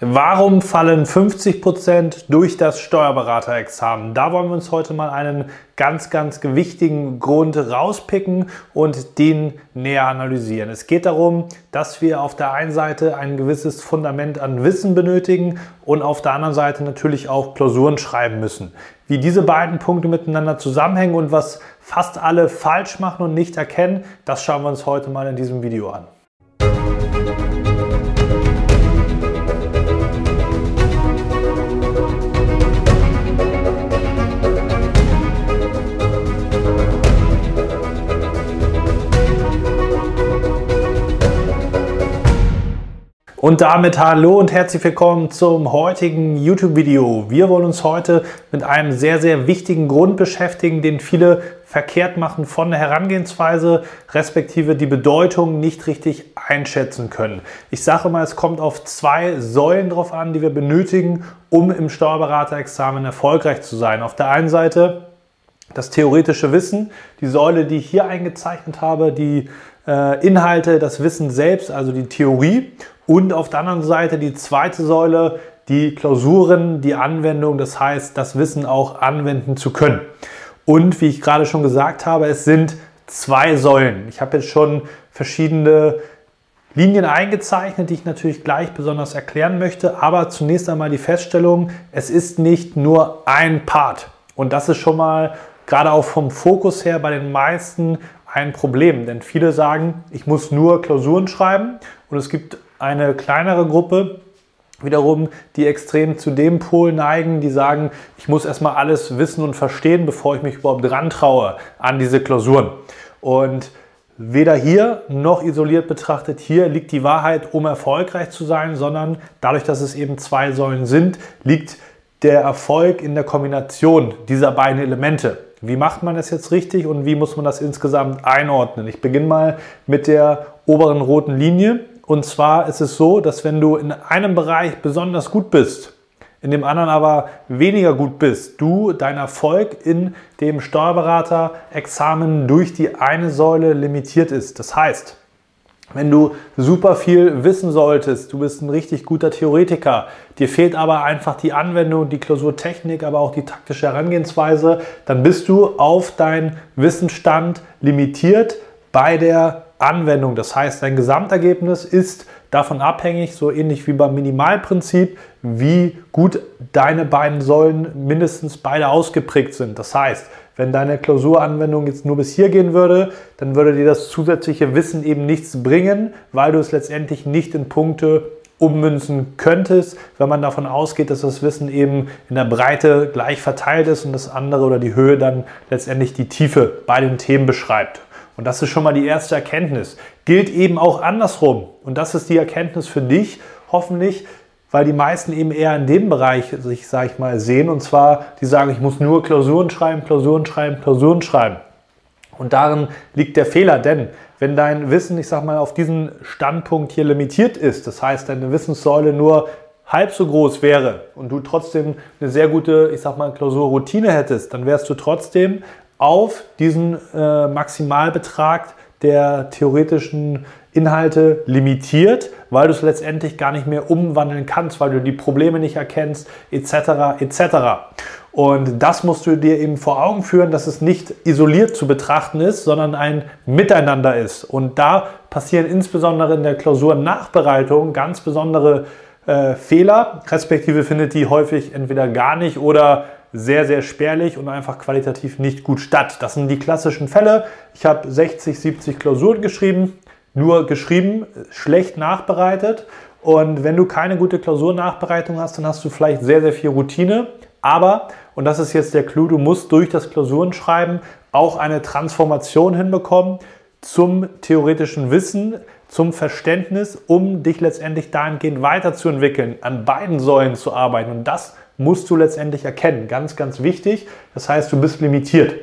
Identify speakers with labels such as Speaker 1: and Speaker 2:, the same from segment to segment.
Speaker 1: Warum fallen 50% durch das Steuerberaterexamen? Da wollen wir uns heute mal einen ganz, ganz wichtigen Grund rauspicken und den näher analysieren. Es geht darum, dass wir auf der einen Seite ein gewisses Fundament an Wissen benötigen und auf der anderen Seite natürlich auch Klausuren schreiben müssen. Wie diese beiden Punkte miteinander zusammenhängen und was fast alle falsch machen und nicht erkennen, das schauen wir uns heute mal in diesem Video an. Und damit hallo und herzlich willkommen zum heutigen YouTube-Video. Wir wollen uns heute mit einem sehr, sehr wichtigen Grund beschäftigen, den viele verkehrt machen von der Herangehensweise, respektive die Bedeutung nicht richtig einschätzen können. Ich sage mal, es kommt auf zwei Säulen drauf an, die wir benötigen, um im Steuerberaterexamen erfolgreich zu sein. Auf der einen Seite das theoretische Wissen, die Säule, die ich hier eingezeichnet habe, die äh, Inhalte, das Wissen selbst, also die Theorie und auf der anderen Seite die zweite Säule, die Klausuren, die Anwendung, das heißt, das Wissen auch anwenden zu können. Und wie ich gerade schon gesagt habe, es sind zwei Säulen. Ich habe jetzt schon verschiedene Linien eingezeichnet, die ich natürlich gleich besonders erklären möchte. Aber zunächst einmal die Feststellung, es ist nicht nur ein Part. Und das ist schon mal gerade auch vom Fokus her bei den meisten ein Problem. Denn viele sagen, ich muss nur Klausuren schreiben und es gibt eine kleinere Gruppe wiederum, die extrem zu dem Pol neigen, die sagen, ich muss erstmal alles wissen und verstehen, bevor ich mich überhaupt dran traue an diese Klausuren. Und weder hier noch isoliert betrachtet, hier liegt die Wahrheit, um erfolgreich zu sein, sondern dadurch, dass es eben zwei Säulen sind, liegt der Erfolg in der Kombination dieser beiden Elemente. Wie macht man das jetzt richtig und wie muss man das insgesamt einordnen? Ich beginne mal mit der oberen roten Linie und zwar ist es so, dass wenn du in einem Bereich besonders gut bist, in dem anderen aber weniger gut bist, du dein Erfolg in dem Steuerberater-Examen durch die eine Säule limitiert ist. Das heißt, wenn du super viel wissen solltest, du bist ein richtig guter Theoretiker, dir fehlt aber einfach die Anwendung, die Klausurtechnik, aber auch die taktische Herangehensweise, dann bist du auf deinen Wissensstand limitiert bei der Anwendung. Das heißt, dein Gesamtergebnis ist davon abhängig, so ähnlich wie beim Minimalprinzip, wie gut deine beiden Säulen mindestens beide ausgeprägt sind. Das heißt, wenn deine Klausuranwendung jetzt nur bis hier gehen würde, dann würde dir das zusätzliche Wissen eben nichts bringen, weil du es letztendlich nicht in Punkte ummünzen könntest, wenn man davon ausgeht, dass das Wissen eben in der Breite gleich verteilt ist und das andere oder die Höhe dann letztendlich die Tiefe bei den Themen beschreibt. Und das ist schon mal die erste Erkenntnis. Gilt eben auch andersrum. Und das ist die Erkenntnis für dich, hoffentlich, weil die meisten eben eher in dem Bereich sich, sage ich mal, sehen. Und zwar, die sagen, ich muss nur Klausuren schreiben, Klausuren schreiben, Klausuren schreiben. Und darin liegt der Fehler, denn wenn dein Wissen, ich sage mal, auf diesen Standpunkt hier limitiert ist, das heißt, deine Wissenssäule nur halb so groß wäre und du trotzdem eine sehr gute, ich sag mal, Klausurroutine hättest, dann wärst du trotzdem auf diesen äh, Maximalbetrag der theoretischen Inhalte limitiert, weil du es letztendlich gar nicht mehr umwandeln kannst, weil du die Probleme nicht erkennst, etc. etc. Und das musst du dir eben vor Augen führen, dass es nicht isoliert zu betrachten ist, sondern ein Miteinander ist. Und da passieren insbesondere in der Klausurnachbereitung ganz besondere äh, Fehler, respektive findet die häufig entweder gar nicht oder sehr, sehr spärlich und einfach qualitativ nicht gut statt. Das sind die klassischen Fälle. Ich habe 60, 70 Klausuren geschrieben, nur geschrieben, schlecht nachbereitet. Und wenn du keine gute Klausurnachbereitung hast, dann hast du vielleicht sehr, sehr viel Routine. Aber, und das ist jetzt der Clou, du musst durch das Klausurenschreiben auch eine Transformation hinbekommen zum theoretischen Wissen, zum Verständnis, um dich letztendlich dahingehend weiterzuentwickeln, an beiden Säulen zu arbeiten. Und das musst du letztendlich erkennen. Ganz, ganz wichtig. Das heißt, du bist limitiert.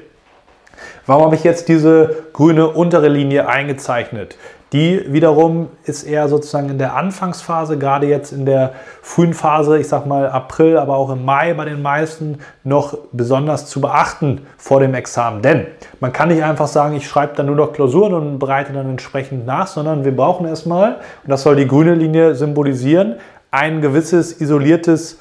Speaker 1: Warum habe ich jetzt diese grüne untere Linie eingezeichnet? Die wiederum ist eher sozusagen in der Anfangsphase, gerade jetzt in der frühen Phase, ich sag mal April, aber auch im Mai bei den meisten noch besonders zu beachten vor dem Examen. Denn man kann nicht einfach sagen, ich schreibe dann nur noch Klausuren und bereite dann entsprechend nach, sondern wir brauchen erstmal, und das soll die grüne Linie symbolisieren, ein gewisses isoliertes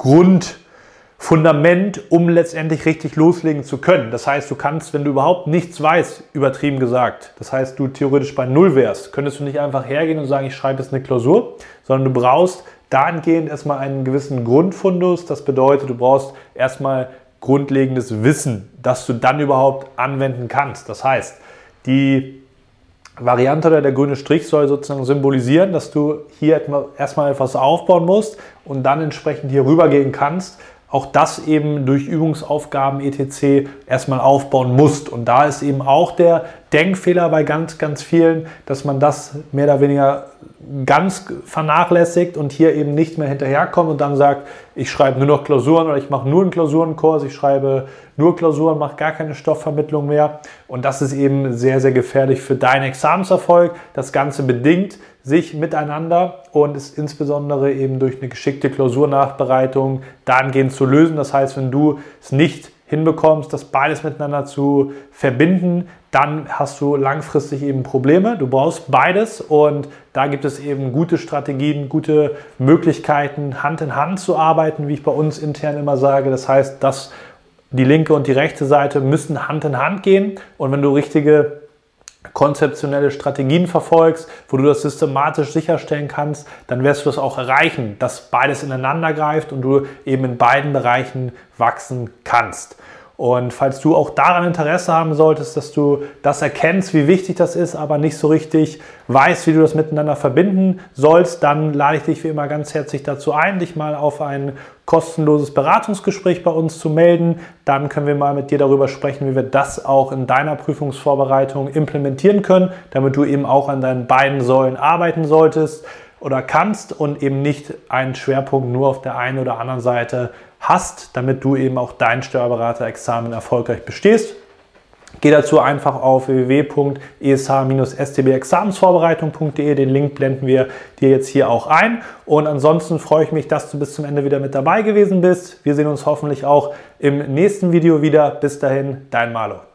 Speaker 1: Grundfundament, um letztendlich richtig loslegen zu können. Das heißt, du kannst, wenn du überhaupt nichts weißt, übertrieben gesagt, das heißt, du theoretisch bei Null wärst, könntest du nicht einfach hergehen und sagen, ich schreibe jetzt eine Klausur, sondern du brauchst dahingehend erstmal einen gewissen Grundfundus. Das bedeutet, du brauchst erstmal grundlegendes Wissen, das du dann überhaupt anwenden kannst. Das heißt, die Variante oder der grüne Strich soll sozusagen symbolisieren, dass du hier erstmal etwas aufbauen musst und dann entsprechend hier rübergehen kannst. Auch das eben durch Übungsaufgaben etc. erstmal aufbauen musst. Und da ist eben auch der Denkfehler bei ganz, ganz vielen, dass man das mehr oder weniger ganz vernachlässigt und hier eben nicht mehr hinterherkommt und dann sagt, ich schreibe nur noch Klausuren oder ich mache nur einen Klausurenkurs, ich schreibe nur Klausuren, mache gar keine Stoffvermittlung mehr. Und das ist eben sehr, sehr gefährlich für deinen Examenserfolg. Das Ganze bedingt sich miteinander und ist insbesondere eben durch eine geschickte Klausurnachbereitung dahingehend zu lösen. Das heißt, wenn du es nicht hinbekommst, das beides miteinander zu verbinden, dann hast du langfristig eben Probleme. Du brauchst beides und da gibt es eben gute Strategien, gute Möglichkeiten, Hand in Hand zu arbeiten, wie ich bei uns intern immer sage. Das heißt, dass die linke und die rechte Seite müssen Hand in Hand gehen und wenn du richtige konzeptionelle Strategien verfolgst, wo du das systematisch sicherstellen kannst, dann wirst du das auch erreichen, dass beides ineinander greift und du eben in beiden Bereichen wachsen kannst. Und falls du auch daran Interesse haben solltest, dass du das erkennst, wie wichtig das ist, aber nicht so richtig weißt, wie du das miteinander verbinden sollst, dann lade ich dich wie immer ganz herzlich dazu ein, dich mal auf ein kostenloses Beratungsgespräch bei uns zu melden. Dann können wir mal mit dir darüber sprechen, wie wir das auch in deiner Prüfungsvorbereitung implementieren können, damit du eben auch an deinen beiden Säulen arbeiten solltest oder kannst und eben nicht einen Schwerpunkt nur auf der einen oder anderen Seite hast, damit du eben auch dein Steuerberaterexamen erfolgreich bestehst. Geh dazu einfach auf www.esh-stbexamensvorbereitung.de. Den Link blenden wir dir jetzt hier auch ein. Und ansonsten freue ich mich, dass du bis zum Ende wieder mit dabei gewesen bist. Wir sehen uns hoffentlich auch im nächsten Video wieder. Bis dahin, dein Malo.